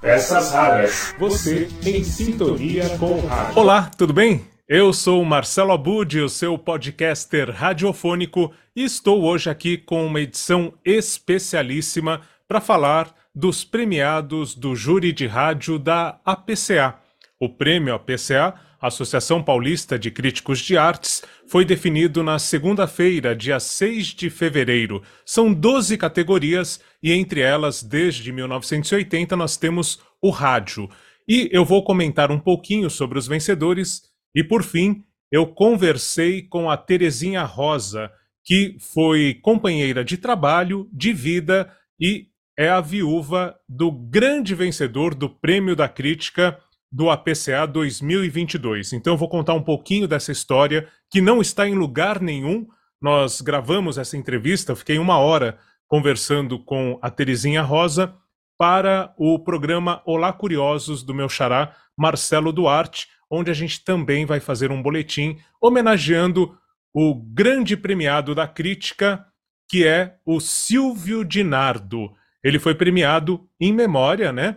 Peças raras. Você em sintonia com o rádio. Olá, tudo bem? Eu sou Marcelo Abud, o seu podcaster radiofônico, e estou hoje aqui com uma edição especialíssima para falar dos premiados do júri de rádio da APCA. O prêmio APCA, Associação Paulista de Críticos de Artes, foi definido na segunda-feira, dia 6 de fevereiro. São 12 categorias e entre elas, desde 1980, nós temos o rádio. E eu vou comentar um pouquinho sobre os vencedores e, por fim, eu conversei com a Terezinha Rosa, que foi companheira de trabalho, de vida e é a viúva do grande vencedor do Prêmio da Crítica do APCA 2022. Então eu vou contar um pouquinho dessa história que não está em lugar nenhum. Nós gravamos essa entrevista, fiquei uma hora conversando com a Terezinha Rosa para o programa Olá Curiosos do meu xará Marcelo Duarte, onde a gente também vai fazer um boletim homenageando o grande premiado da crítica, que é o Silvio Dinardo. Ele foi premiado em memória, né,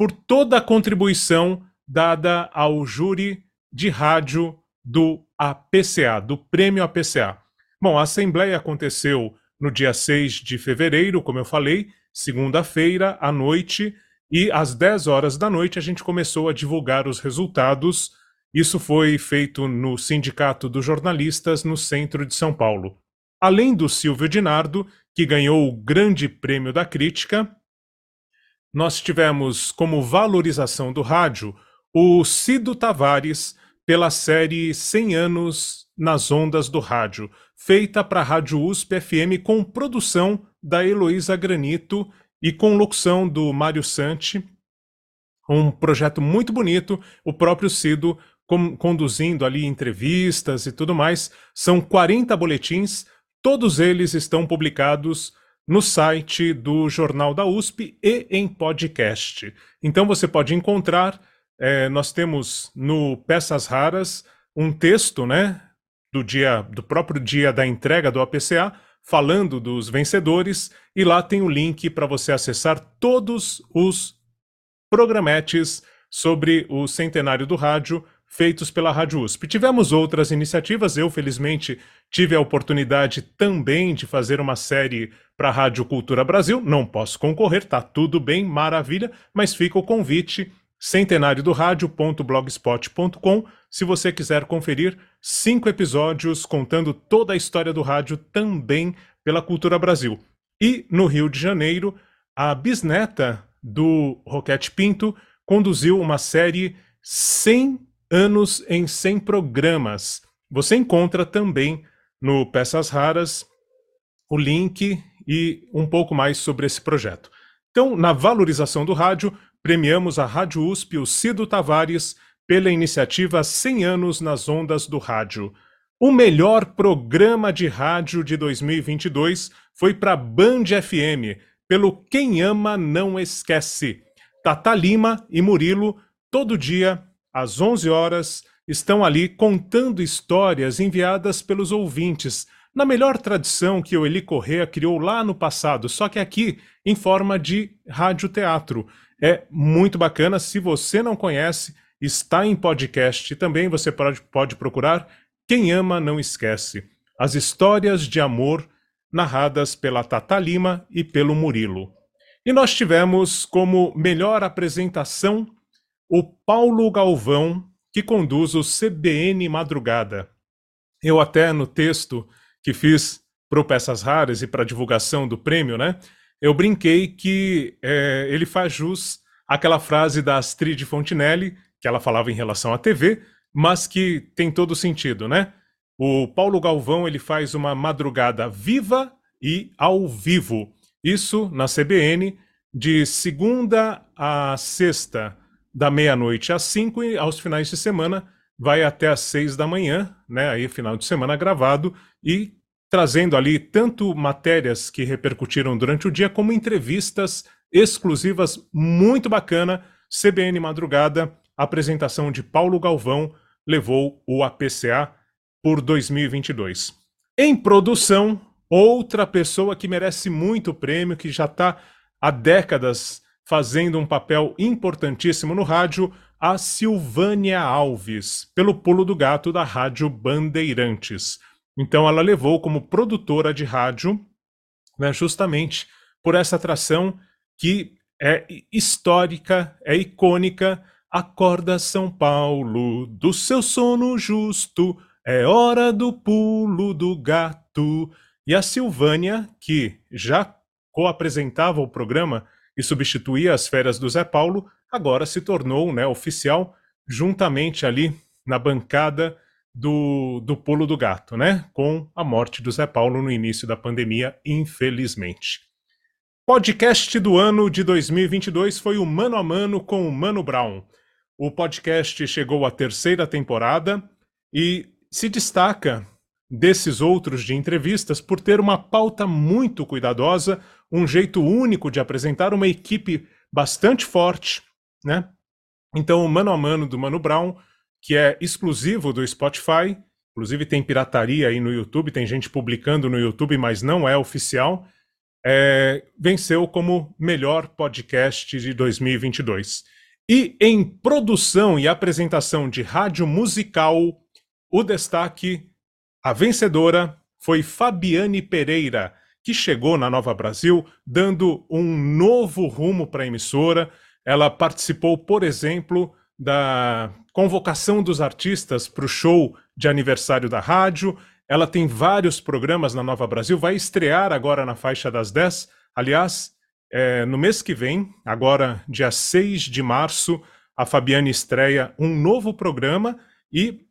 por toda a contribuição dada ao júri de rádio do APCA, do Prêmio APCA. Bom, a assembleia aconteceu no dia 6 de fevereiro, como eu falei, segunda-feira à noite, e às 10 horas da noite a gente começou a divulgar os resultados. Isso foi feito no Sindicato dos Jornalistas, no centro de São Paulo. Além do Silvio Dinardo, que ganhou o Grande Prêmio da Crítica, nós tivemos como valorização do rádio o Cido Tavares pela série 100 anos nas ondas do rádio, feita para a Rádio USP FM com produção da Heloísa Granito e com locução do Mário Santi. Um projeto muito bonito, o próprio Cido conduzindo ali entrevistas e tudo mais. São 40 boletins, todos eles estão publicados no site do Jornal da USP e em podcast. Então você pode encontrar, é, nós temos no Peças Raras um texto, né, do dia, do próprio dia da entrega do APCA, falando dos vencedores, e lá tem o link para você acessar todos os programetes sobre o centenário do rádio feitos pela Rádio USP. Tivemos outras iniciativas, eu felizmente tive a oportunidade também de fazer uma série para a Rádio Cultura Brasil, não posso concorrer, tá tudo bem, maravilha, mas fica o convite centenário do rádio.blogspot.com se você quiser conferir cinco episódios contando toda a história do rádio também pela Cultura Brasil. E no Rio de Janeiro, a bisneta do Roquete Pinto conduziu uma série 100 anos em 100 programas. Você encontra também no Peças Raras o link e um pouco mais sobre esse projeto. Então, na valorização do rádio, premiamos a Rádio USP, o Cido Tavares, pela iniciativa 100 anos nas ondas do rádio. O melhor programa de rádio de 2022 foi para Band FM, pelo Quem Ama Não Esquece. Tata Lima e Murilo, todo dia, às 11 horas, estão ali contando histórias enviadas pelos ouvintes, na melhor tradição que o Eli Correa criou lá no passado, só que aqui em forma de rádio-teatro. É muito bacana. Se você não conhece, está em podcast também. Você pode, pode procurar Quem Ama Não Esquece. As histórias de amor narradas pela Tata Lima e pelo Murilo. E nós tivemos como melhor apresentação o Paulo Galvão, que conduz o CBN Madrugada. Eu até no texto que fiz para Peças Raras e para divulgação do prêmio, né? Eu brinquei que é, ele faz jus àquela frase da Astrid Fontinelli, que ela falava em relação à TV, mas que tem todo sentido, né? O Paulo Galvão ele faz uma madrugada viva e ao vivo. Isso na CBN de segunda a sexta, da meia-noite às cinco e aos finais de semana vai até às seis da manhã, né? Aí final de semana gravado e trazendo ali tanto matérias que repercutiram durante o dia como entrevistas exclusivas muito bacana. CBN Madrugada, apresentação de Paulo Galvão levou o APCA por 2022. Em produção, outra pessoa que merece muito prêmio, que já está há décadas fazendo um papel importantíssimo no rádio, a Silvânia Alves, pelo pulo do gato da Rádio Bandeirantes. Então ela levou como produtora de rádio, né, justamente por essa atração que é histórica, é icônica. Acorda São Paulo do seu sono justo, é hora do pulo do gato. E a Silvânia, que já co-apresentava o programa e substituía as férias do Zé Paulo, agora se tornou né, oficial juntamente ali na bancada do, do pulo do gato, né? Com a morte do Zé Paulo no início da pandemia, infelizmente. Podcast do ano de 2022 foi o Mano a Mano com o Mano Brown. O podcast chegou à terceira temporada e se destaca desses outros de entrevistas por ter uma pauta muito cuidadosa, um jeito único de apresentar uma equipe bastante forte, né? Então, o Mano a Mano do Mano Brown que é exclusivo do Spotify. Inclusive tem pirataria aí no YouTube, tem gente publicando no YouTube, mas não é oficial. É, venceu como melhor podcast de 2022. E em produção e apresentação de rádio musical, o destaque, a vencedora foi Fabiane Pereira, que chegou na Nova Brasil dando um novo rumo para a emissora. Ela participou, por exemplo, da convocação dos artistas para o show de aniversário da rádio. Ela tem vários programas na Nova Brasil, vai estrear agora na faixa das 10. Aliás, é, no mês que vem, agora dia 6 de março, a Fabiane estreia um novo programa e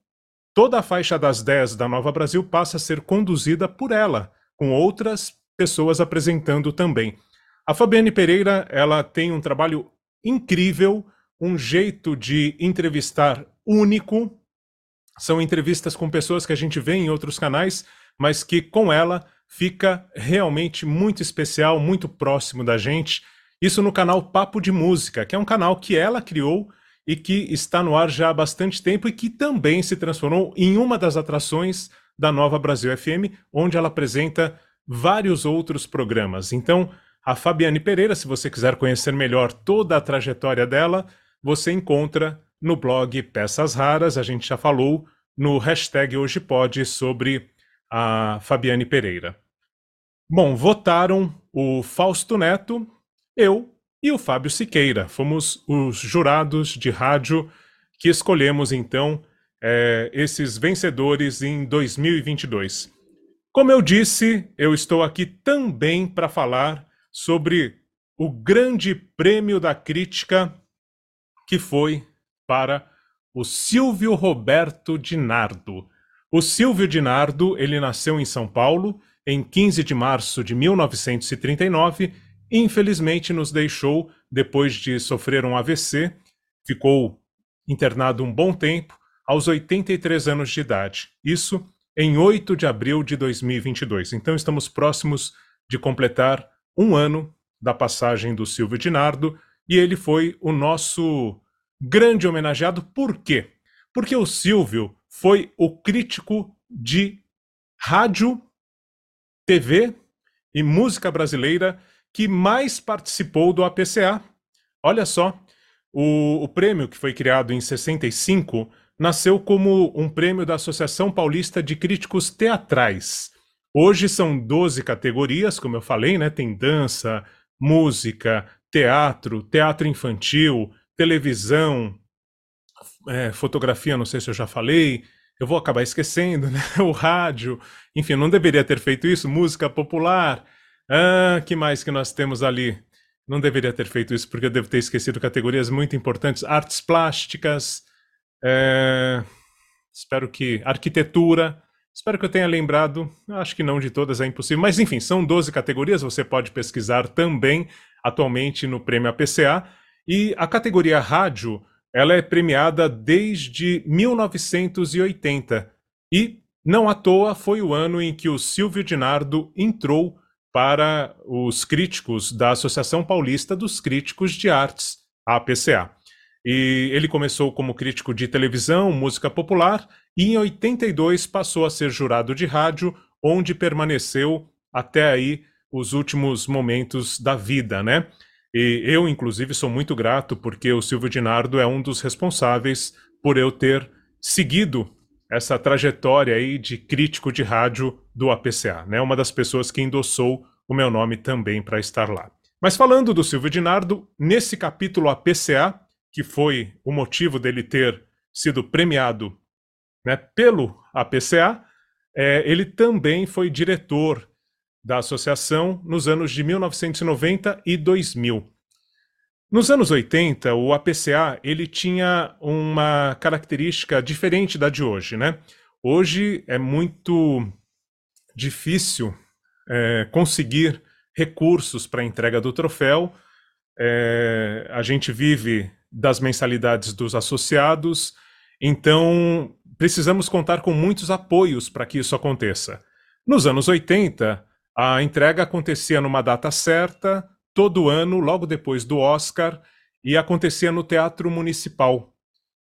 toda a faixa das 10 da Nova Brasil passa a ser conduzida por ela, com outras pessoas apresentando também. A Fabiane Pereira, ela tem um trabalho incrível, um jeito de entrevistar único. São entrevistas com pessoas que a gente vê em outros canais, mas que com ela fica realmente muito especial, muito próximo da gente. Isso no canal Papo de Música, que é um canal que ela criou e que está no ar já há bastante tempo e que também se transformou em uma das atrações da Nova Brasil FM, onde ela apresenta vários outros programas. Então, a Fabiane Pereira, se você quiser conhecer melhor toda a trajetória dela, você encontra no blog Peças Raras, a gente já falou no hashtag Hoje Pode sobre a Fabiane Pereira. Bom, votaram o Fausto Neto, eu e o Fábio Siqueira. Fomos os jurados de rádio que escolhemos então é, esses vencedores em 2022. Como eu disse, eu estou aqui também para falar sobre o Grande Prêmio da Crítica que foi para o Silvio Roberto Dinardo. O Silvio Dinardo, ele nasceu em São Paulo em 15 de março de 1939 e infelizmente nos deixou depois de sofrer um AVC, ficou internado um bom tempo, aos 83 anos de idade. Isso em 8 de abril de 2022. Então estamos próximos de completar um ano da passagem do Silvio Dinardo e ele foi o nosso grande homenageado. Por quê? Porque o Silvio foi o crítico de rádio, TV e música brasileira que mais participou do APCA. Olha só, o, o, prêmio que foi criado em 65 nasceu como um prêmio da Associação Paulista de Críticos Teatrais. Hoje são 12 categorias, como eu falei, né? Tem dança, música, teatro, teatro infantil, televisão, é, fotografia, não sei se eu já falei, eu vou acabar esquecendo, né? O rádio, enfim, não deveria ter feito isso, música popular. Ah, que mais que nós temos ali? Não deveria ter feito isso porque eu devo ter esquecido categorias muito importantes, artes plásticas, é, espero que arquitetura, Espero que eu tenha lembrado, acho que não de todas, é impossível, mas enfim, são 12 categorias, você pode pesquisar também atualmente no Prêmio APCA. E a categoria rádio, ela é premiada desde 1980. E não à toa foi o ano em que o Silvio Dinardo entrou para os críticos da Associação Paulista dos Críticos de Artes, a APCA. E ele começou como crítico de televisão, música popular, e em 82 passou a ser jurado de rádio, onde permaneceu até aí os últimos momentos da vida, né? E eu, inclusive, sou muito grato porque o Silvio Dinardo é um dos responsáveis por eu ter seguido essa trajetória aí de crítico de rádio do APCA, né? Uma das pessoas que endossou o meu nome também para estar lá. Mas falando do Silvio Dinardo, nesse capítulo APCA, que foi o motivo dele ter sido premiado né, pelo APCA, é, ele também foi diretor da associação nos anos de 1990 e 2000. Nos anos 80, o APCA ele tinha uma característica diferente da de hoje, né? Hoje é muito difícil é, conseguir recursos para a entrega do troféu. É, a gente vive das mensalidades dos associados, então precisamos contar com muitos apoios para que isso aconteça. Nos anos 80, a entrega acontecia numa data certa, todo ano, logo depois do Oscar, e acontecia no Teatro Municipal.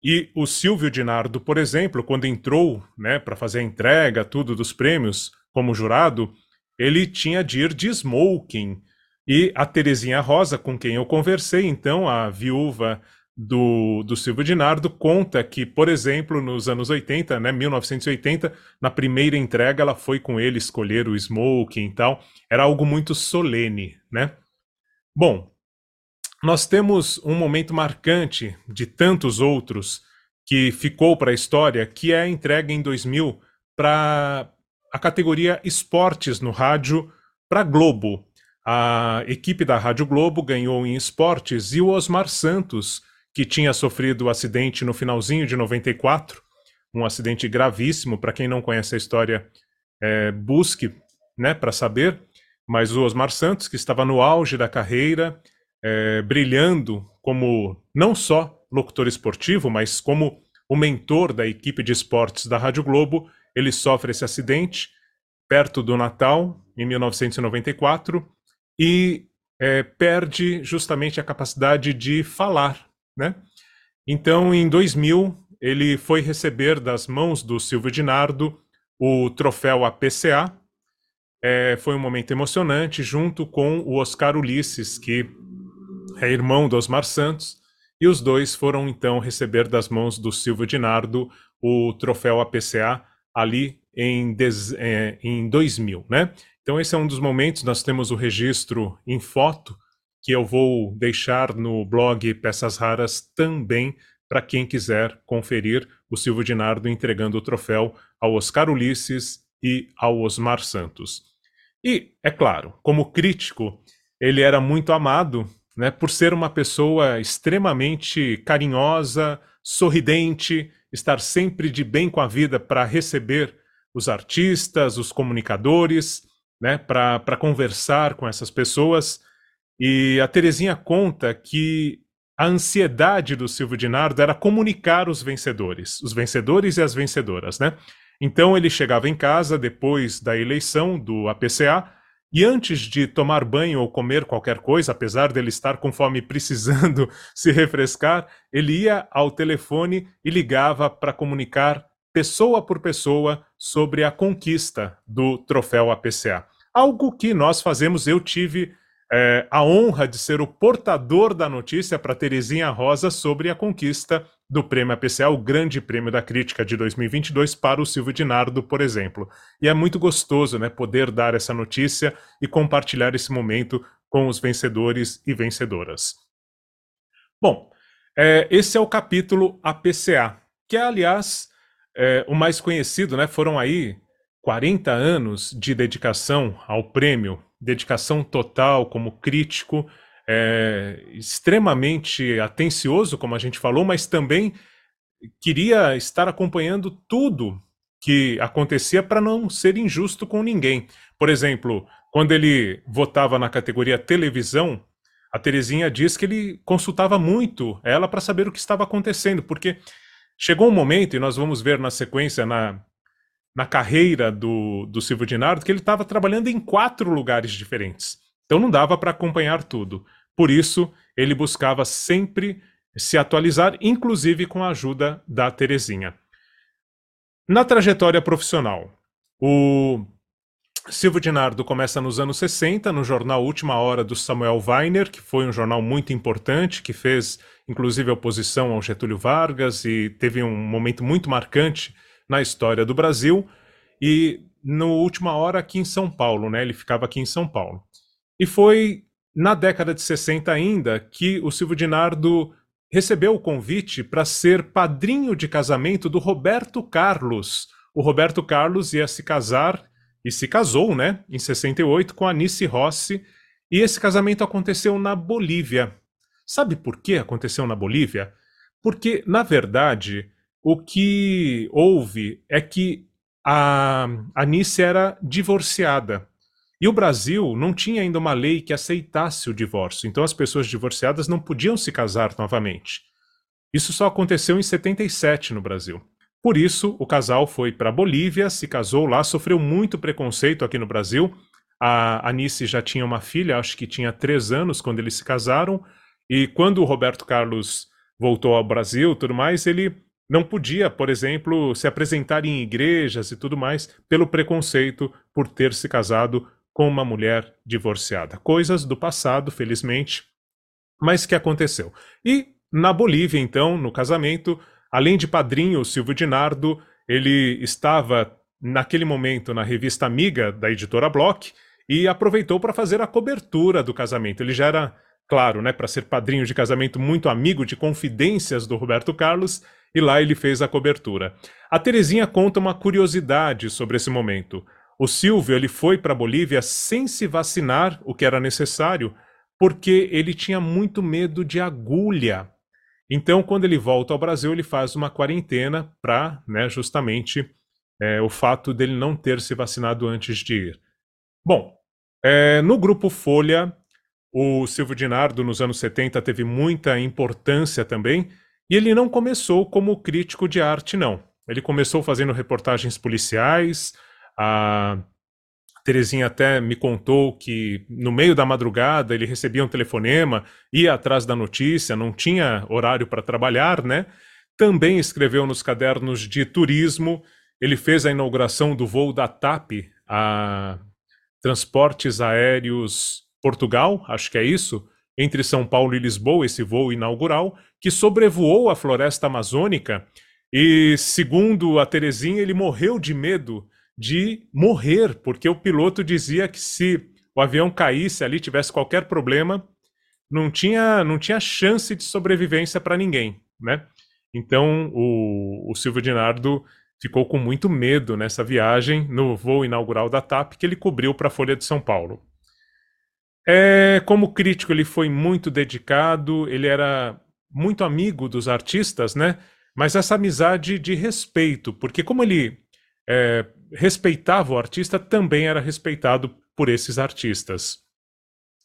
E o Silvio Dinardo, por exemplo, quando entrou né, para fazer a entrega, tudo dos prêmios, como jurado, ele tinha de ir de smoking. E a Terezinha Rosa, com quem eu conversei, então, a viúva do, do Silvio Dinardo, conta que, por exemplo, nos anos 80, né, 1980, na primeira entrega, ela foi com ele escolher o smoking e tal. Era algo muito solene, né? Bom, nós temos um momento marcante de tantos outros que ficou para a história, que é a entrega em 2000 para a categoria esportes no rádio para Globo. A equipe da Rádio Globo ganhou em esportes e o Osmar Santos, que tinha sofrido o acidente no finalzinho de 94, um acidente gravíssimo, para quem não conhece a história, é, busque né, para saber, mas o Osmar Santos, que estava no auge da carreira, é, brilhando como não só locutor esportivo, mas como o mentor da equipe de esportes da Rádio Globo, ele sofre esse acidente perto do Natal, em 1994, e é, perde justamente a capacidade de falar, né? Então, em 2000, ele foi receber das mãos do Silvio Dinardo o troféu APCA. É, foi um momento emocionante, junto com o Oscar Ulisses, que é irmão do Osmar Santos, e os dois foram então receber das mãos do Silvio Dinardo o troféu APCA ali em, des, é, em 2000, né? Então esse é um dos momentos, nós temos o registro em foto, que eu vou deixar no blog Peças Raras também, para quem quiser conferir o Silvio Dinardo entregando o troféu ao Oscar Ulisses e ao Osmar Santos. E, é claro, como crítico, ele era muito amado né, por ser uma pessoa extremamente carinhosa, sorridente, estar sempre de bem com a vida para receber os artistas, os comunicadores, né, para conversar com essas pessoas. E a Terezinha conta que a ansiedade do Silvio Dinardo era comunicar os vencedores, os vencedores e as vencedoras, né? Então ele chegava em casa depois da eleição do APCA e antes de tomar banho ou comer qualquer coisa, apesar dele estar com fome precisando se refrescar, ele ia ao telefone e ligava para comunicar pessoa por pessoa sobre a conquista do troféu APCA. Algo que nós fazemos, eu tive é, a honra de ser o portador da notícia para Terezinha Rosa sobre a conquista do Prêmio APCA, o Grande Prêmio da Crítica de 2022 para o Silvio Dinardo, por exemplo. E é muito gostoso, né, poder dar essa notícia e compartilhar esse momento com os vencedores e vencedoras. Bom, é, esse é o capítulo APCA, que é, aliás, é, o mais conhecido, né? Foram aí 40 anos de dedicação ao prêmio, dedicação total como crítico, é, extremamente atencioso, como a gente falou, mas também queria estar acompanhando tudo que acontecia para não ser injusto com ninguém. Por exemplo, quando ele votava na categoria televisão, a Terezinha diz que ele consultava muito ela para saber o que estava acontecendo, porque chegou um momento, e nós vamos ver na sequência, na, na carreira do, do Silvio Dinardo, que ele estava trabalhando em quatro lugares diferentes. Então não dava para acompanhar tudo. Por isso, ele buscava sempre se atualizar, inclusive com a ajuda da Terezinha. Na trajetória profissional, o Silvio Dinardo começa nos anos 60, no jornal Última Hora do Samuel Weiner, que foi um jornal muito importante, que fez inclusive oposição ao Getúlio Vargas e teve um momento muito marcante na história do Brasil. E no Última Hora aqui em São Paulo, né? Ele ficava aqui em São Paulo. E foi na década de 60 ainda que o Silvio Dinardo recebeu o convite para ser padrinho de casamento do Roberto Carlos. O Roberto Carlos ia se casar e se casou, né, em 68 com Anice Rossi, e esse casamento aconteceu na Bolívia. Sabe por que aconteceu na Bolívia? Porque, na verdade, o que houve é que a Anice era divorciada. E o Brasil não tinha ainda uma lei que aceitasse o divórcio, então as pessoas divorciadas não podiam se casar novamente. Isso só aconteceu em 77 no Brasil. Por isso, o casal foi para a Bolívia, se casou lá, sofreu muito preconceito aqui no Brasil. A Anice já tinha uma filha, acho que tinha três anos quando eles se casaram, e quando o Roberto Carlos voltou ao Brasil, tudo mais, ele não podia, por exemplo, se apresentar em igrejas e tudo mais pelo preconceito por ter se casado com uma mulher divorciada. Coisas do passado, felizmente, mas que aconteceu. E na Bolívia, então, no casamento, Além de padrinho, Silvio Dinardo, ele estava naquele momento na revista Amiga da editora Block e aproveitou para fazer a cobertura do casamento. Ele já era, claro, né, para ser padrinho de casamento, muito amigo de confidências do Roberto Carlos, e lá ele fez a cobertura. A Terezinha conta uma curiosidade sobre esse momento. O Silvio ele foi para a Bolívia sem se vacinar, o que era necessário, porque ele tinha muito medo de agulha. Então, quando ele volta ao Brasil, ele faz uma quarentena para, né, justamente, é, o fato dele não ter se vacinado antes de ir. Bom, é, no grupo Folha, o Silvio Dinardo, nos anos 70, teve muita importância também, e ele não começou como crítico de arte, não. Ele começou fazendo reportagens policiais, a Terezinha até me contou que no meio da madrugada ele recebia um telefonema, ia atrás da notícia, não tinha horário para trabalhar, né? Também escreveu nos cadernos de turismo. Ele fez a inauguração do voo da TAP, a Transportes Aéreos Portugal, acho que é isso, entre São Paulo e Lisboa, esse voo inaugural, que sobrevoou a floresta amazônica. E, segundo a Terezinha, ele morreu de medo de morrer, porque o piloto dizia que se o avião caísse ali, tivesse qualquer problema, não tinha, não tinha chance de sobrevivência para ninguém, né? Então o, o Silvio Dinardo ficou com muito medo nessa viagem no voo inaugural da TAP que ele cobriu para a Folha de São Paulo. É, como crítico, ele foi muito dedicado, ele era muito amigo dos artistas, né? Mas essa amizade de respeito, porque como ele é, respeitava o artista, também era respeitado por esses artistas.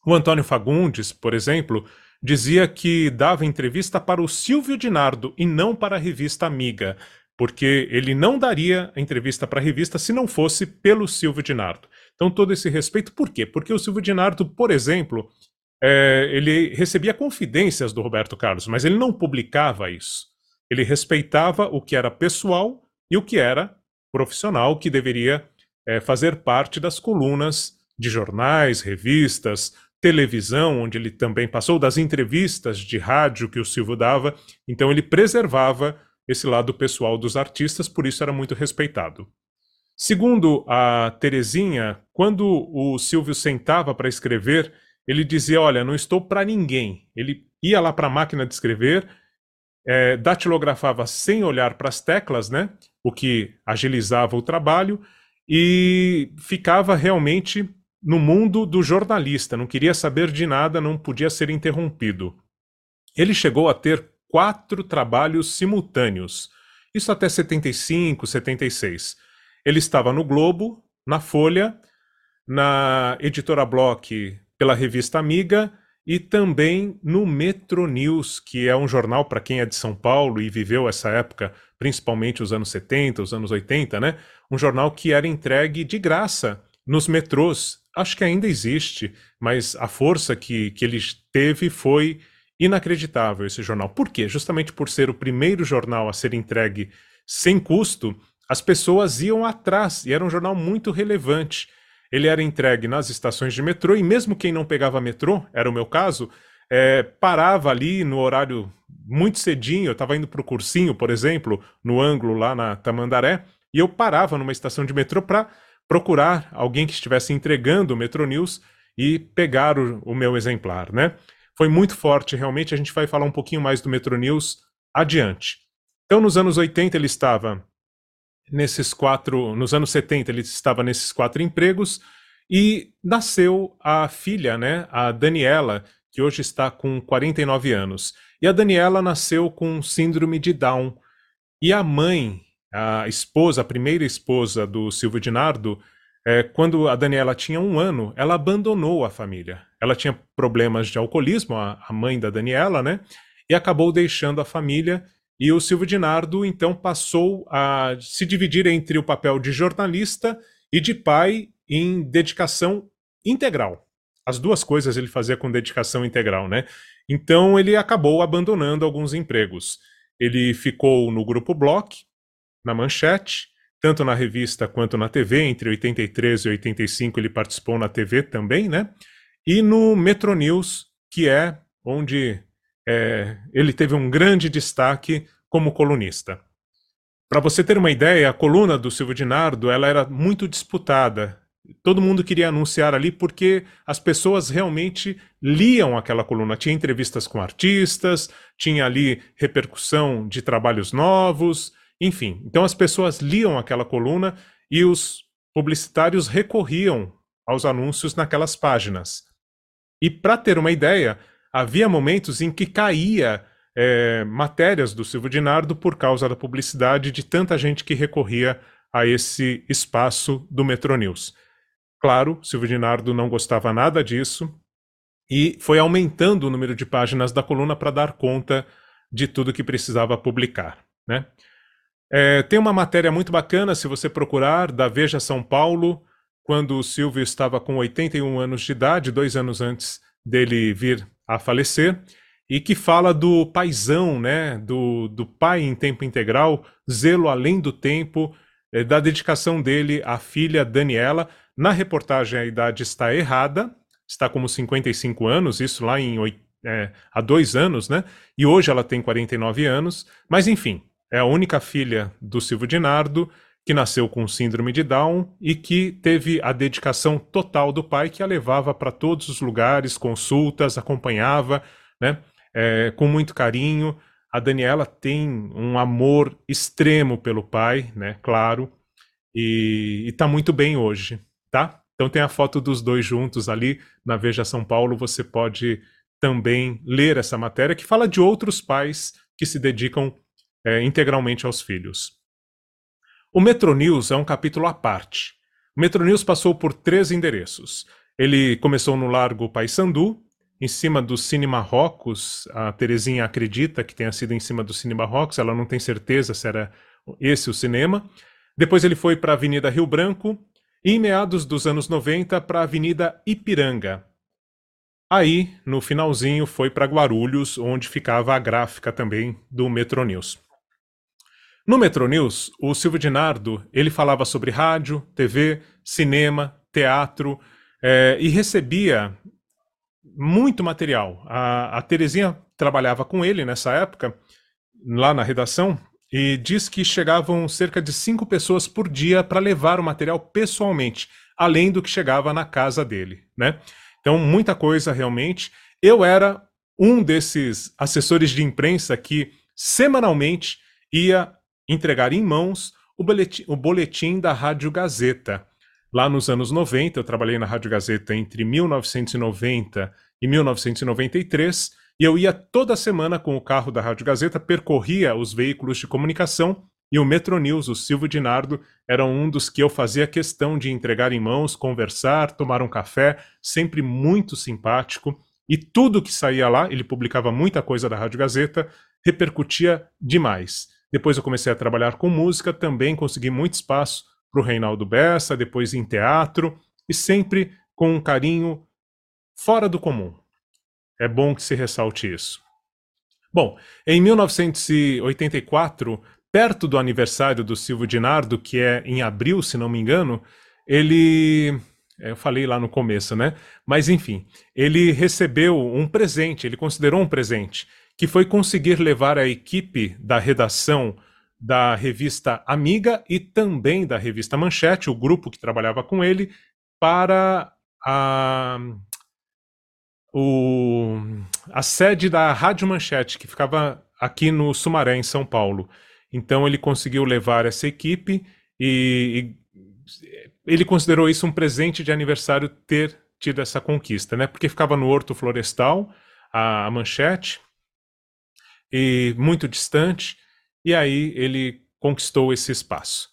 O Antônio Fagundes, por exemplo, dizia que dava entrevista para o Silvio Dinardo e não para a revista Amiga, porque ele não daria entrevista para a revista se não fosse pelo Silvio Dinardo. Então, todo esse respeito, por quê? Porque o Silvio Dinardo, por exemplo, é, ele recebia confidências do Roberto Carlos, mas ele não publicava isso. Ele respeitava o que era pessoal e o que era profissional que deveria é, fazer parte das colunas de jornais, revistas, televisão, onde ele também passou, das entrevistas de rádio que o Silvio dava. Então ele preservava esse lado pessoal dos artistas, por isso era muito respeitado. Segundo a Terezinha, quando o Silvio sentava para escrever, ele dizia: Olha, não estou para ninguém. Ele ia lá para a máquina de escrever, é, datilografava sem olhar para as teclas, né? o que agilizava o trabalho, e ficava realmente no mundo do jornalista, não queria saber de nada, não podia ser interrompido. Ele chegou a ter quatro trabalhos simultâneos, isso até 75, 76. Ele estava no Globo, na Folha, na editora Block pela revista Amiga e também no Metro News, que é um jornal para quem é de São Paulo e viveu essa época principalmente os anos 70, os anos 80, né? Um jornal que era entregue de graça nos metrôs. Acho que ainda existe, mas a força que, que ele teve foi inacreditável esse jornal. Por quê? Justamente por ser o primeiro jornal a ser entregue sem custo, as pessoas iam atrás e era um jornal muito relevante. Ele era entregue nas estações de metrô e mesmo quem não pegava metrô, era o meu caso, é, parava ali no horário muito cedinho, eu estava indo para o cursinho, por exemplo, no ângulo lá na Tamandaré, e eu parava numa estação de metrô para procurar alguém que estivesse entregando o Metro News e pegar o, o, meu exemplar, né? Foi muito forte, realmente. A gente vai falar um pouquinho mais do Metro News adiante. Então, nos anos 80, ele estava nesses quatro. Nos anos 70, ele estava nesses quatro empregos e nasceu a filha, né? A Daniela, que hoje está com 49 anos. E a Daniela nasceu com síndrome de Down. E a mãe, a esposa, a primeira esposa do Silvio Dinardo, é, quando a Daniela tinha um ano, ela abandonou a família. Ela tinha problemas de alcoolismo, a, a mãe da Daniela, né? E acabou deixando a família. E o Silvio Dinardo, então, passou a se dividir entre o papel de jornalista e de pai em dedicação integral. As duas coisas ele fazia com dedicação integral, né? Então ele acabou abandonando alguns empregos. Ele ficou no Grupo Block, na Manchete, tanto na revista quanto na TV. Entre 83 e 85 ele participou na TV também, né? E no Metro News, que é onde é, ele teve um grande destaque como colunista. Para você ter uma ideia, a coluna do Silvio Dinardo ela era muito disputada. Todo mundo queria anunciar ali porque as pessoas realmente liam aquela coluna. Tinha entrevistas com artistas, tinha ali repercussão de trabalhos novos, enfim, então as pessoas liam aquela coluna e os publicitários recorriam aos anúncios naquelas páginas. E para ter uma ideia, havia momentos em que caía é, matérias do Silvio Dinardo por causa da publicidade de tanta gente que recorria a esse espaço do Metronews. Claro, Silvio Dinardo não gostava nada disso e foi aumentando o número de páginas da coluna para dar conta de tudo que precisava publicar. Né? É, tem uma matéria muito bacana, se você procurar, da Veja São Paulo, quando o Silvio estava com 81 anos de idade, dois anos antes dele vir a falecer, e que fala do paisão, né, do, do pai em tempo integral, zelo além do tempo, é, da dedicação dele à filha Daniela. Na reportagem a idade está errada, está como 55 anos, isso lá em é, há dois anos, né? E hoje ela tem 49 anos, mas enfim, é a única filha do Silvio Dinardo, que nasceu com síndrome de Down e que teve a dedicação total do pai, que a levava para todos os lugares, consultas, acompanhava, né? É, com muito carinho. A Daniela tem um amor extremo pelo pai, né? Claro, e está muito bem hoje, tá? Então tem a foto dos dois juntos ali na Veja São Paulo. Você pode também ler essa matéria que fala de outros pais que se dedicam é, integralmente aos filhos. O Metronews é um capítulo à parte. O Metronews passou por três endereços. Ele começou no Largo Paissandu, em cima do Cine Marrocos. A Terezinha acredita que tenha sido em cima do Cine Marrocos, ela não tem certeza se era esse o cinema. Depois ele foi para a Avenida Rio Branco e, em meados dos anos 90, para a Avenida Ipiranga. Aí, no finalzinho, foi para Guarulhos, onde ficava a gráfica também do Metronews. No Metronews, o Silvio Dinardo ele falava sobre rádio, TV, cinema, teatro é, e recebia muito material. A, a Terezinha trabalhava com ele nessa época, lá na redação, e diz que chegavam cerca de cinco pessoas por dia para levar o material pessoalmente, além do que chegava na casa dele, né? Então, muita coisa realmente. Eu era um desses assessores de imprensa que semanalmente ia entregar em mãos o boletim, o boletim da Rádio Gazeta. Lá nos anos 90, eu trabalhei na Rádio Gazeta entre 1990 e 1993, e eu ia toda semana com o carro da Rádio Gazeta, percorria os veículos de comunicação e o Metronews, o Silvio Dinardo, era um dos que eu fazia questão de entregar em mãos, conversar, tomar um café, sempre muito simpático. E tudo que saía lá, ele publicava muita coisa da Rádio Gazeta, repercutia demais. Depois eu comecei a trabalhar com música, também consegui muito espaço para o Reinaldo Bessa, depois em teatro, e sempre com um carinho fora do comum. É bom que se ressalte isso. Bom, em 1984, perto do aniversário do Silvio Dinardo, que é em abril, se não me engano, ele É, eu falei lá no começo, né? Mas enfim, ele recebeu um presente, ele considerou um presente, que foi conseguir levar a equipe da redação da revista Amiga e também da revista Manchete, o grupo que trabalhava com ele, para a, o, a sede da Rádio Manchete, que ficava aqui no Sumaré, em São Paulo. Então ele conseguiu levar essa equipe e, e ele considerou isso um presente de aniversário ter tido essa conquista, né? Porque ficava no Horto Florestal, a, a Manchete, e muito distante, e aí ele conquistou esse espaço.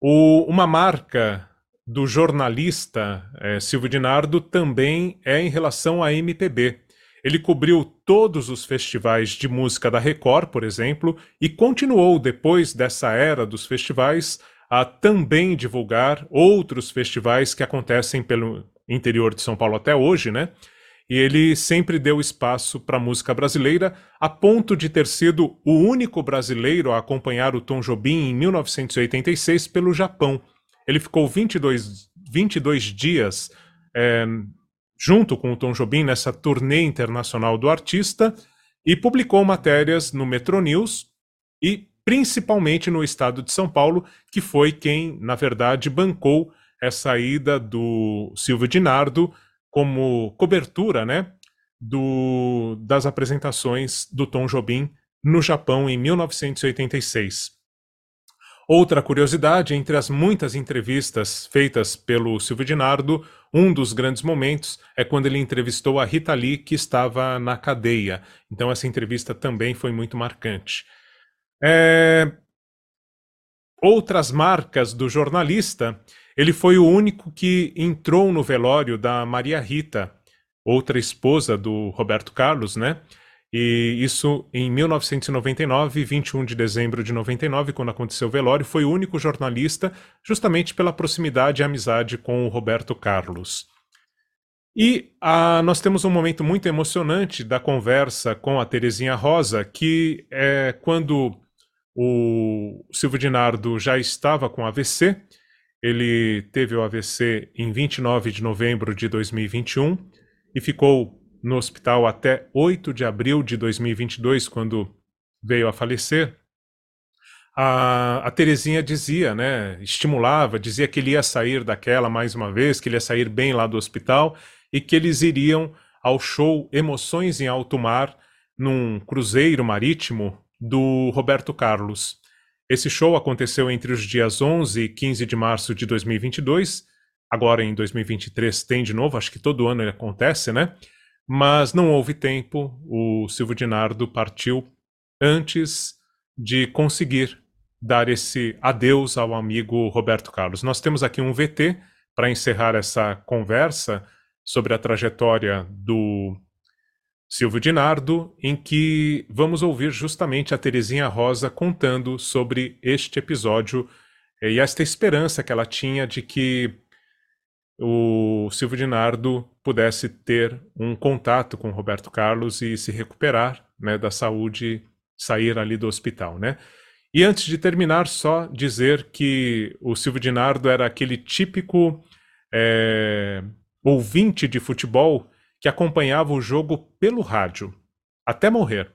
O, uma marca do jornalista é, Silvio Dinardo também é em relação à MPB. Ele cobriu todos os festivais de música da Record, por exemplo, e continuou, depois dessa era dos festivais, a também divulgar outros festivais que acontecem pelo interior de São Paulo até hoje, né? E ele sempre deu espaço para a música brasileira, a ponto de ter sido o único brasileiro a acompanhar o Tom Jobim em 1986 pelo Japão. Ele ficou 22, 22 dias é, junto com o Tom Jobim nessa turnê internacional do artista e publicou matérias no Metro News e principalmente no estado de São Paulo, que foi quem, na verdade, bancou essa ida do Silvio Dinardo como cobertura, né, do, das apresentações do Tom Jobim no Japão em 1986. Outra curiosidade, entre as muitas entrevistas feitas pelo Silvio Dinardo, um dos grandes momentos é quando ele entrevistou a Rita Lee, que estava na cadeia. Então, essa entrevista também foi muito marcante. É... Outras marcas do jornalista, ele foi o único que entrou no velório da Maria Rita, outra esposa do Roberto Carlos, né? E isso em 1999, 21 de dezembro de 99, quando aconteceu o velório, foi o único jornalista, justamente pela proximidade e amizade com o Roberto Carlos. E ah, nós temos um momento muito emocionante da conversa com a Terezinha Rosa, que é quando o Silvio Dinardo já estava com AVC, ele teve o AVC em 29 de novembro de 2021 e ficou no hospital até 8 de abril de 2022, quando veio a falecer, a, a Terezinha dizia, né, estimulava, dizia que ele ia sair daquela mais uma vez, que ele ia sair bem lá do hospital e que eles iriam ao show Emoções em Alto Mar, num cruzeiro marítimo do Roberto Carlos. Esse show aconteceu entre os dias 11 e 15 de março de 2022. Agora em 2023 tem de novo, acho que todo ano ele acontece, né? mas não houve tempo. O Silvio Dinardo partiu antes de conseguir dar esse adeus ao amigo Roberto Carlos. Nós temos aqui um VT para encerrar essa conversa sobre a trajetória do Silvio Dinardo, em que vamos ouvir justamente a Terezinha Rosa contando sobre este episódio e esta esperança que ela tinha de que o Silvio Dinardo pudesse ter um contato com Roberto Carlos e se recuperar né, da saúde, sair ali do hospital, né? E antes de terminar, só dizer que o Silvio Dinardo era aquele típico é, ouvinte de futebol que acompanhava o jogo pelo rádio, até morrer.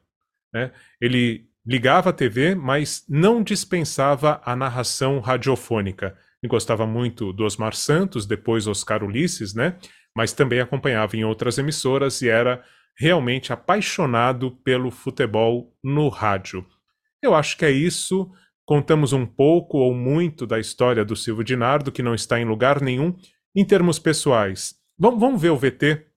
Né? Ele ligava a TV, mas não dispensava a narração radiofônica gostava muito do Osmar Santos, depois Oscar Ulisses, né? Mas também acompanhava em outras emissoras e era realmente apaixonado pelo futebol no rádio. Eu acho que é isso. Contamos um pouco ou muito da história do Silvio Dinardo, que não está em lugar nenhum, em termos pessoais. Vamos, vamos ver o VT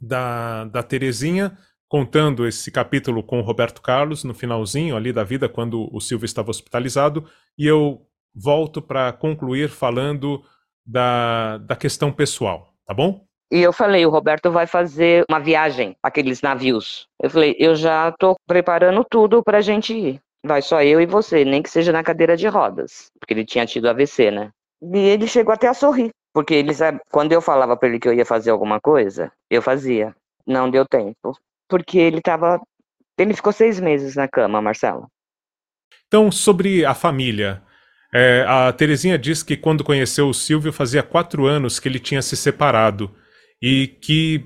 da, da Terezinha contando esse capítulo com o Roberto Carlos no finalzinho ali da vida, quando o Silvio estava hospitalizado, e eu volto para concluir falando da, da questão pessoal, tá bom? E eu falei, o Roberto vai fazer uma viagem, aqueles navios. Eu falei, eu já tô preparando tudo pra gente ir. Vai só eu e você, nem que seja na cadeira de rodas. Porque ele tinha tido AVC, né? E ele chegou até a sorrir. Porque ele sabe, quando eu falava para ele que eu ia fazer alguma coisa, eu fazia. Não deu tempo. Porque ele tava. Ele ficou seis meses na cama, Marcelo. Então, sobre a família, É, a Terezinha diz que quando conheceu o Silvio fazia quatro anos que ele tinha se separado e que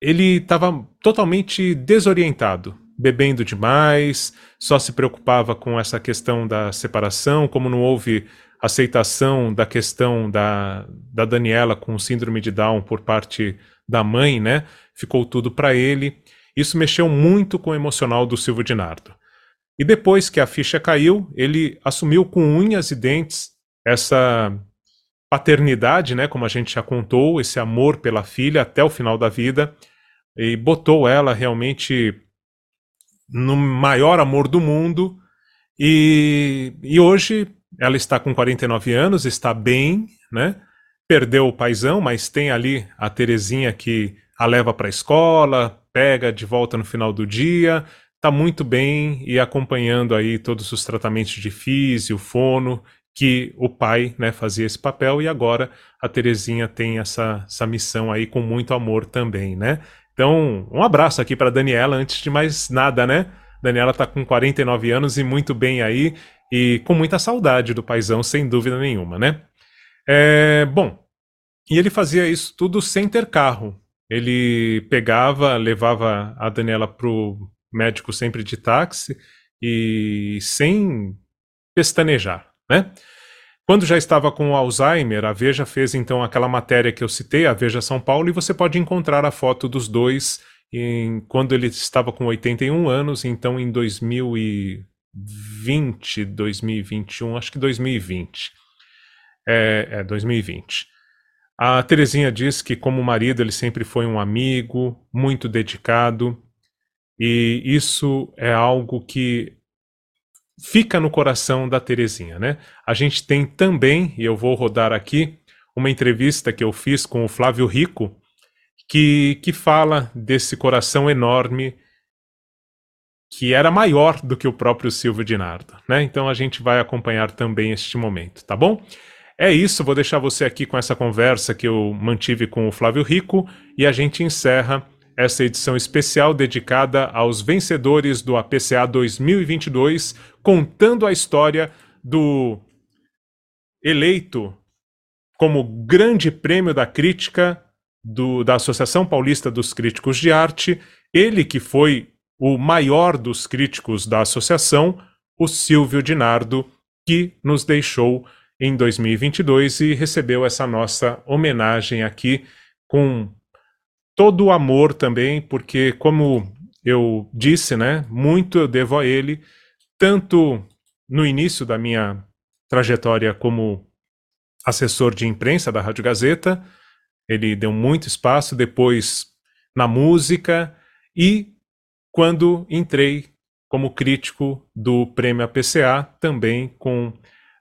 ele estava totalmente desorientado, bebendo demais, só se preocupava com essa questão da separação, como não houve aceitação da questão da, da Daniela com síndrome de Down por parte da mãe, né? Ficou tudo para ele. Isso mexeu muito com o emocional do Silvio Dinardo. E depois que a ficha caiu, ele assumiu com unhas e dentes essa paternidade, né, como a gente já contou, esse amor pela filha até o final da vida e botou ela realmente no maior amor do mundo. E, e hoje ela está com 49 anos, está bem, né? Perdeu o paizão, mas tem ali a Terezinha que a leva para a escola, pega de volta no final do dia, está muito bem e acompanhando aí todos os tratamentos de físio, fono, que o pai né, fazia esse papel e agora a Terezinha tem essa, essa missão aí com muito amor também, né? Então, um abraço aqui para Daniela antes de mais nada, né? Daniela está com 49 anos e muito bem aí e com muita saudade do paizão, sem dúvida nenhuma, né? É, bom, e ele fazia isso tudo sem ter carro. Ele pegava, levava a Daniela pro médico sempre de táxi e sem pestanejar, né? Quando já estava com Alzheimer, a Veja fez então aquela matéria que eu citei, a Veja São Paulo, e você pode encontrar a foto dos dois em, quando ele estava com 81 anos, então em 2020, 2021, acho que 2020. É, é 2020. A Terezinha diz que, como marido, ele sempre foi um amigo, muito dedicado, e isso é algo que fica no coração da Terezinha, né? A gente tem também, e eu vou rodar aqui, uma entrevista que eu fiz com o Flávio Rico, que, que fala desse coração enorme que era maior do que o próprio Silvio Dinardo, né? Então a gente vai acompanhar também este momento, tá bom? É isso, vou deixar você aqui com essa conversa que eu mantive com o Flávio Rico e a gente encerra essa edição especial dedicada aos vencedores do APCA 2022, contando a história do eleito como Grande Prêmio da Crítica do, da Associação Paulista dos Críticos de Arte, ele que foi o maior dos críticos da associação, o Silvio Dinardo, que nos deixou em 2022 e recebeu essa nossa homenagem aqui com todo o amor também, porque como eu disse, né, muito eu devo a ele, tanto no início da minha trajetória como assessor de imprensa da Rádio Gazeta, ele deu muito espaço depois na música e quando entrei como crítico do prêmio APCA, também com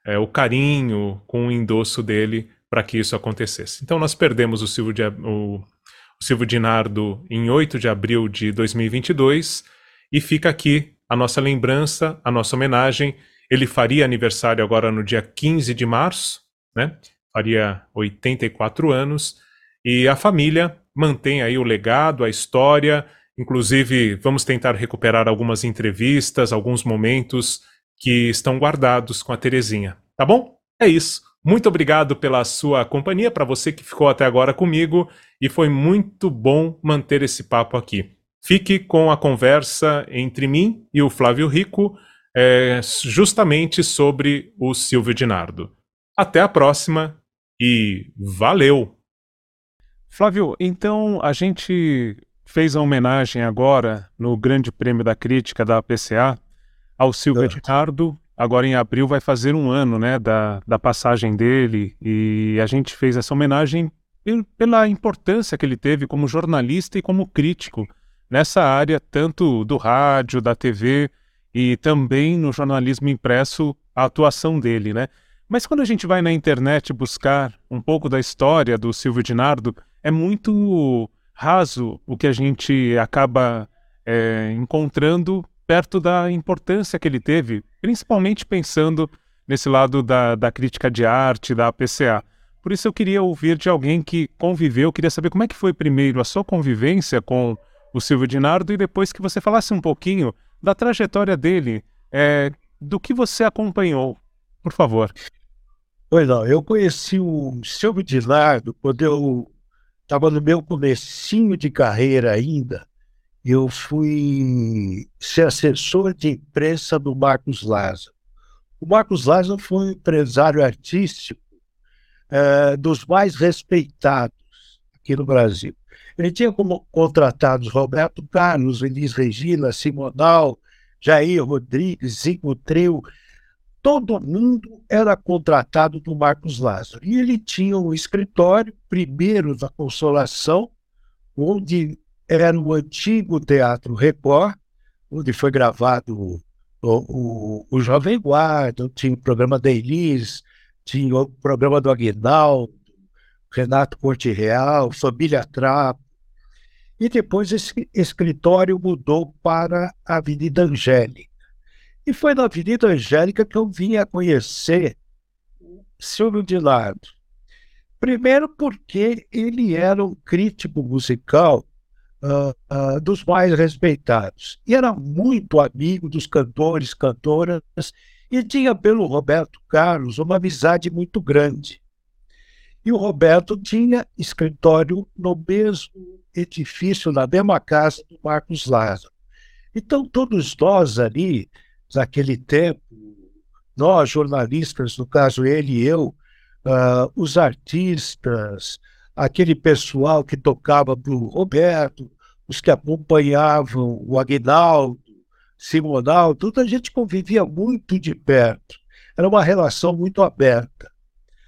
é, o carinho, com o endosso dele para que isso acontecesse. Então nós perdemos o Silvio, de, o, o Silvio Dinardo em 8 de abril de 2022 e fica aqui a nossa lembrança, a nossa homenagem. Ele faria aniversário agora no dia 15 de março, né? faria 84 anos e a família mantém aí o legado, a história. Inclusive, vamos tentar recuperar algumas entrevistas, alguns momentos que estão guardados com a Terezinha. Tá bom? É isso. Muito obrigado pela sua companhia, para você que ficou até agora comigo, e foi muito bom manter esse papo aqui. Fique com a conversa entre mim e o Flávio Rico, é, justamente sobre o Silvio Dinardo. Até a próxima e valeu! Flávio, então a gente fez a homenagem agora no Grande Prêmio da Crítica da APCA ao Silvio Ricardo. Agora em abril vai fazer um ano, né, da, da passagem dele e a gente fez essa homenagem pela importância que ele teve como jornalista e como crítico nessa área tanto do rádio, da TV e também no jornalismo impresso a atuação dele, né? Mas quando a gente vai na internet buscar um pouco da história do Silvio Dinardo, é muito raso o que a gente acaba é, encontrando perto da importância que ele teve, principalmente pensando nesse lado da, da crítica de arte, da APCA. Por isso eu queria ouvir de alguém que conviveu, queria saber como é que foi primeiro a sua convivência com o Silvio Dinardo e depois que você falasse um pouquinho da trajetória dele, é, do que você acompanhou Por favor. Pois não, eu conheci o Silvio Dinardo quando eu estava no meu comecinho de carreira ainda. Eu fui ser assessor de imprensa do Marcos Lázaro. O Marcos Lázaro foi um empresário artístico é, dos mais respeitados aqui no Brasil. Ele tinha como contratados Roberto Carlos, Elis Regina, Simonal, Jair Rodrigues, Zico Treu. Todo mundo era contratado do Marcos Lázaro. E ele tinha um escritório, primeiro da Consolação, onde era o antigo Teatro Record, onde foi gravado o, o, o Jovem Guarda, tinha o programa da Elis, tinha o programa do Aguinaldo, Renato Corte Real, Família Trapo. E depois esse escritório mudou para a Avenida Angélica. E foi na Avenida Angélica que eu vim a conhecer Silvio de Lado. Primeiro porque ele era um crítico musical uh, uh, dos mais respeitados. E era muito amigo dos cantores, cantoras, e tinha pelo Roberto Carlos uma amizade muito grande. E o Roberto tinha escritório no mesmo edifício, na mesma casa do Marcos Lázaro. Então, todos nós ali, naquele tempo, nós jornalistas, no caso ele e eu, uh, os artistas, aquele pessoal que tocava para o Roberto, os que acompanhavam o Aguinaldo, Simonal, tudo a gente convivia muito de perto. Era uma relação muito aberta.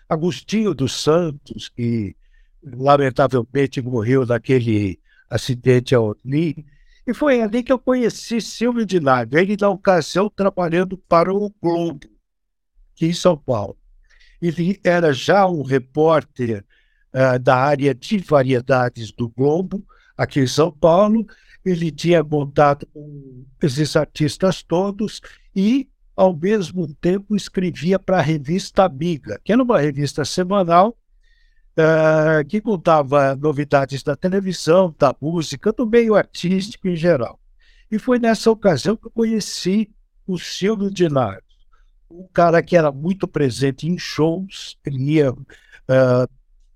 Agostinho dos Santos, que lamentavelmente morreu naquele acidente ao Orly, e foi ali que eu conheci Silvio de Nave, ele na ocasião trabalhando para o Globo, aqui em São Paulo. Ele era já um repórter uh, da área de variedades do Globo, aqui em São Paulo. Ele tinha contato com esses artistas todos e ao mesmo tempo escrevia para a revista Amiga, que era uma revista semanal uh, que contava novidades da televisão, da música, do meio artístico em geral. E foi nessa ocasião que eu conheci o Silvio Dinardo, um cara que era muito presente em shows, ele ia uh,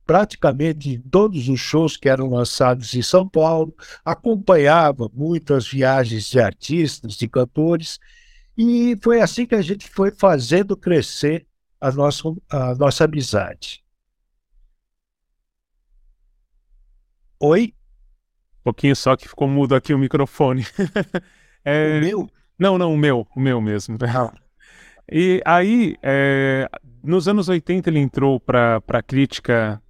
praticamente em todos os shows que eram lançados em São Paulo, acompanhava muitas viagens de artistas, de cantores, e foi assim que a gente foi fazendo crescer a nossa, a nossa amizade. Oi? Um pouquinho só que ficou mudo aqui o microfone. é... O meu? Não, não, o meu, o meu mesmo. Ah. E aí, é... nos anos 80 ele entrou para a crítica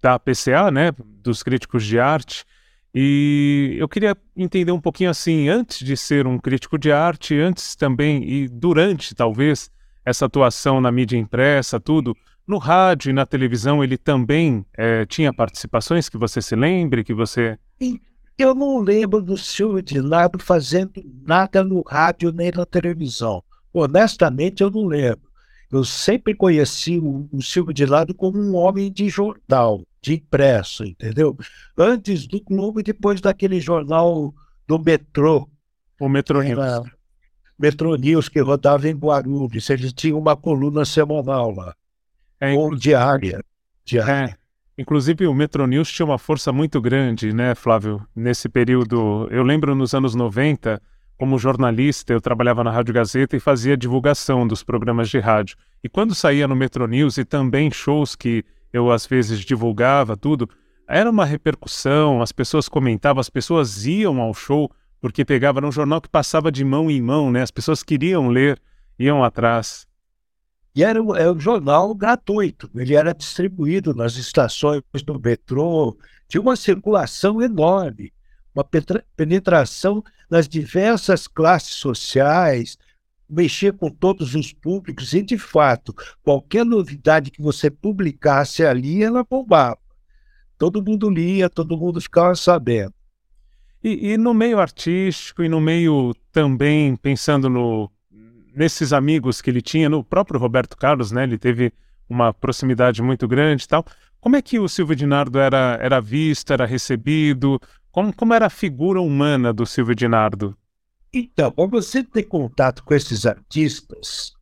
da PCA, né, dos críticos de arte, e eu queria entender um pouquinho assim, antes de ser um crítico de arte, antes também e durante, talvez, essa atuação na mídia impressa, tudo, no rádio e na televisão ele também é, tinha participações que você se lembre, que você... Eu não lembro do Silvio de Lado fazendo nada no rádio nem na televisão. Honestamente, eu não lembro. Eu sempre conheci o, o Silvio de Lado como um homem de jornal de impresso, entendeu? Antes do Globo e depois daquele jornal do metrô. O Metro News. Metro News, que rodava em Guarulhos. Eles tinham uma coluna semanal lá. É, ou diária. diária. É. Inclusive, o Metro News tinha uma força muito grande, né, Flávio? Nesse período. Eu lembro nos anos 90, como jornalista, eu trabalhava na Rádio Gazeta e fazia divulgação dos programas de rádio. E quando saía no Metro News e também shows que eu às vezes divulgava tudo, era uma repercussão, as pessoas comentavam, as pessoas iam ao show porque pegava num jornal que passava de mão em mão, né? As pessoas queriam ler, iam atrás. E era um, era um jornal gratuito, ele era distribuído nas estações do metrô, tinha uma circulação enorme, uma penetração nas diversas classes sociais, mexer com todos os públicos e, de fato, qualquer novidade que você publicasse ali, ela bombava. Todo mundo lia, todo mundo ficava sabendo. E, e no meio artístico e no meio também, pensando no, nesses amigos que ele tinha, no próprio Roberto Carlos, né? Ele teve uma proximidade muito grande e tal. Como é que o Silvio Dinardo era, era visto, era recebido? Como, como era a figura humana do Silvio Dinardo? Então, para você ter contato com esses artistas,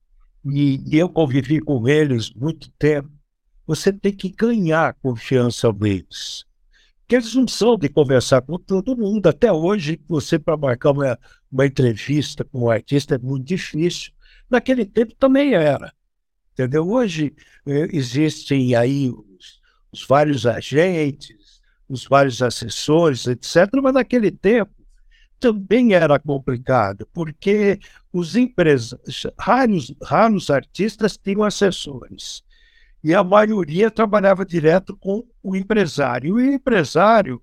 e, eu convivi com eles muito tempo, você tem que ganhar confiança deles. Porque eles não são de conversar com todo mundo. Até hoje, você para marcar uma, uma entrevista com um artista é muito difícil. Naquele tempo também era. Entendeu? Hoje eh, existem aí os, os vários agentes, os vários assessores, etc. Mas naquele tempo também era complicado, porque os empresários, raros, raros artistas tinham assessores. E a maioria trabalhava direto com o empresário. E o empresário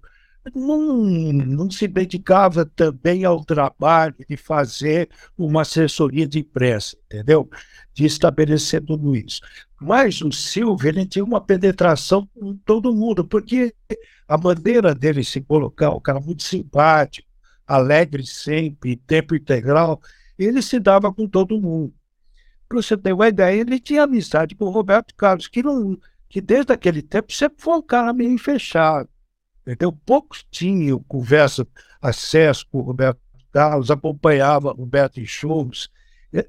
não, não se dedicava também ao trabalho de fazer uma assessoria de imprensa, entendeu? De estabelecer tudo isso. Mas o Silvio, ele tinha uma penetração com todo mundo, porque a maneira dele se colocar, o cara muito simpático, alegre sempre, tempo integral, ele se dava com todo mundo. Para você ter uma ideia, ele tinha amizade com o Roberto Carlos, que, não, que desde aquele tempo sempre foi um cara meio fechado. Entendeu? Poucos tinham conversa, acesso com o Roberto Carlos, acompanhava o Roberto em shows.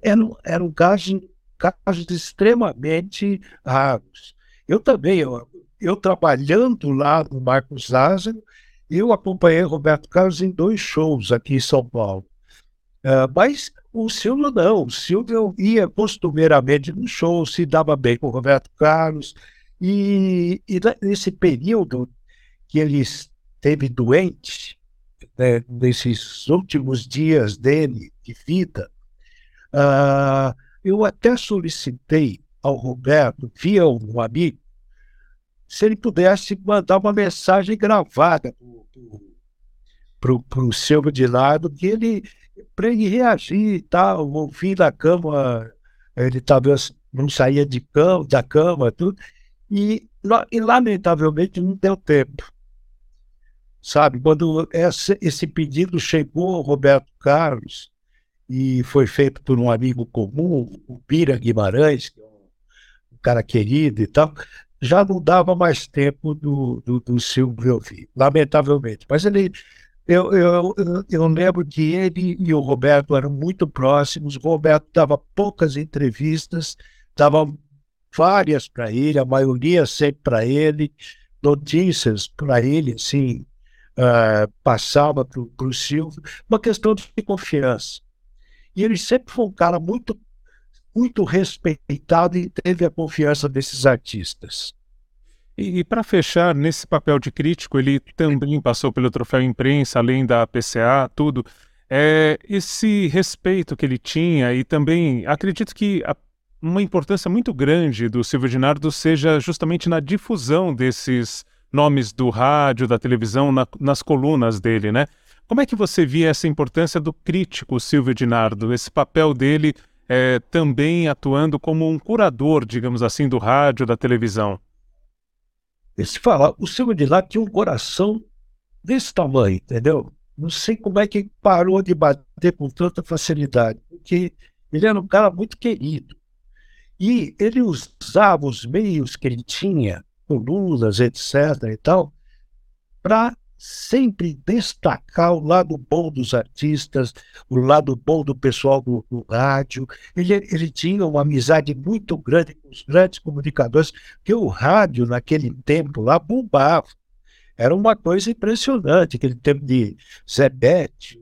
Era, era um caso, casos extremamente raros. Eu também, eu, eu trabalhando lá no Marcos Lázaro, eu acompanhei Roberto Carlos em dois shows aqui em São Paulo. Uh, mas o Silvio não. O Silvio ia costumeiramente no show, se dava bem com o Roberto Carlos. E, e nesse período que ele esteve doente, né, nesses últimos dias dele de vida, uh, eu até solicitei ao Roberto, via um amigo, se ele pudesse mandar uma mensagem gravada para o Silvio de lado, que ele, para ele reagir e tal, ouvir da cama, ele talvez não saía de cama, da cama, tudo, e, e lamentavelmente não deu tempo. Sabe, quando esse, esse pedido chegou ao Roberto Carlos, e foi feito por um amigo comum, o Pira Guimarães, que é um cara querido e tal, já não dava mais tempo do, do, do Silvio ouvir, lamentavelmente. Mas ele, eu, eu, eu lembro que ele e o Roberto eram muito próximos. O Roberto dava poucas entrevistas, dava várias para ele, a maioria sempre para ele, notícias para ele, assim, uh, passava para o Silvio, uma questão de confiança. E ele sempre foi um cara muito muito respeitado e teve a confiança desses artistas. E, e para fechar, nesse papel de crítico, ele também passou pelo troféu imprensa, além da PCA, tudo. É, esse respeito que ele tinha, e também acredito que a, uma importância muito grande do Silvio Dinardo seja justamente na difusão desses nomes do rádio, da televisão, na, nas colunas dele, né? Como é que você via essa importância do crítico Silvio Dinardo, esse papel dele é, também atuando como um curador, digamos assim, do rádio, da televisão. Esse fala, o Silvio de lá tinha um coração desse tamanho, entendeu? Não sei como é que parou de bater com tanta facilidade, porque ele era um cara muito querido. E ele usava os meios que ele tinha, colunas, etc. e tal, para sempre destacar o lado bom dos artistas, o lado bom do pessoal do, do rádio. Ele, ele tinha uma amizade muito grande com os grandes comunicadores, porque o rádio, naquele tempo lá, bombava. Era uma coisa impressionante, aquele tempo de Zé Bete,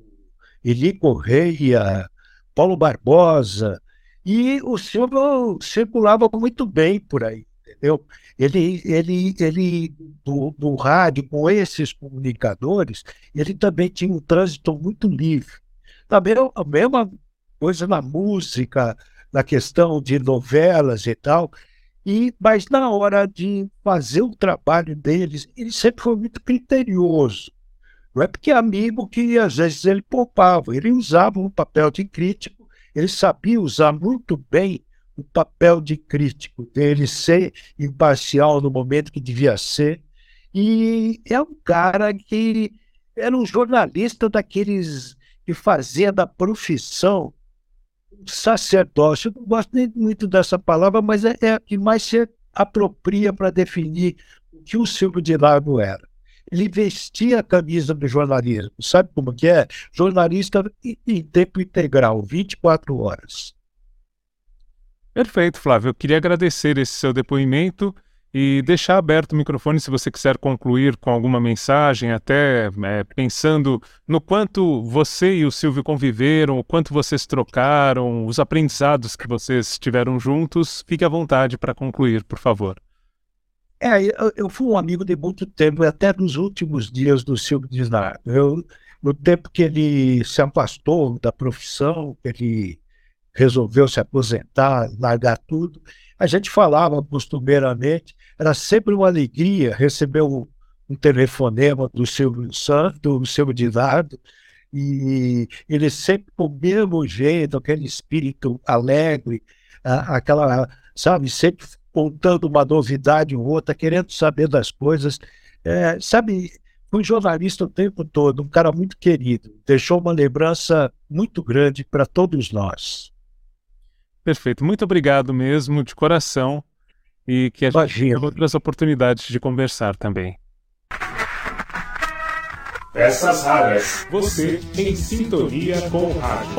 Eli Correia, Paulo Barbosa, e o Silvio circulava muito bem por aí entendeu? Ele, ele, ele do, do rádio, com esses comunicadores, ele também tinha um trânsito muito livre. Também a mesma coisa na música, na questão de novelas e tal, e, mas na hora de fazer o trabalho deles, ele sempre foi muito criterioso. Não é porque é amigo que às vezes ele poupava, ele usava um papel de crítico, ele sabia usar muito bem o papel de crítico, dele ser imparcial no momento que devia ser. E é um cara que era um jornalista daqueles que fazia da profissão um sacerdócio. Eu não gosto nem muito dessa palavra, mas é, é a que mais se apropria para definir o que o Silvio de Largo era. Ele vestia a camisa do jornalismo. Sabe como que é? Jornalista em tempo integral, 24 horas. Perfeito, Flávio. Eu queria agradecer esse seu depoimento e deixar aberto o microfone se você quiser concluir com alguma mensagem, até é, pensando no quanto você e o Silvio conviveram, o quanto vocês trocaram, os aprendizados que vocês tiveram juntos. Fique à vontade para concluir, por favor. É, eu, eu, fui um amigo de muito tempo, até nos últimos dias do Silvio Disnardo. Eu, no tempo que ele se afastou da profissão, ele resolveu se aposentar, largar tudo, a gente falava costumeiramente, era sempre uma alegria receber um, um telefonema do Silvio Santos, do Silvio Dinardo, e ele sempre com o mesmo jeito, aquele espírito alegre, aquela, sabe, sempre contando uma novidade ou outra, querendo saber das coisas. É, sabe, foi jornalista o tempo todo, um cara muito querido, deixou uma lembrança muito grande para todos nós. Perfeito, muito obrigado mesmo, de coração, e que a gente tenha outras oportunidades de conversar também. Peças raras. Você em sintonia com o rádio.